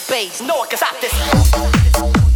that bass. No one can stop this.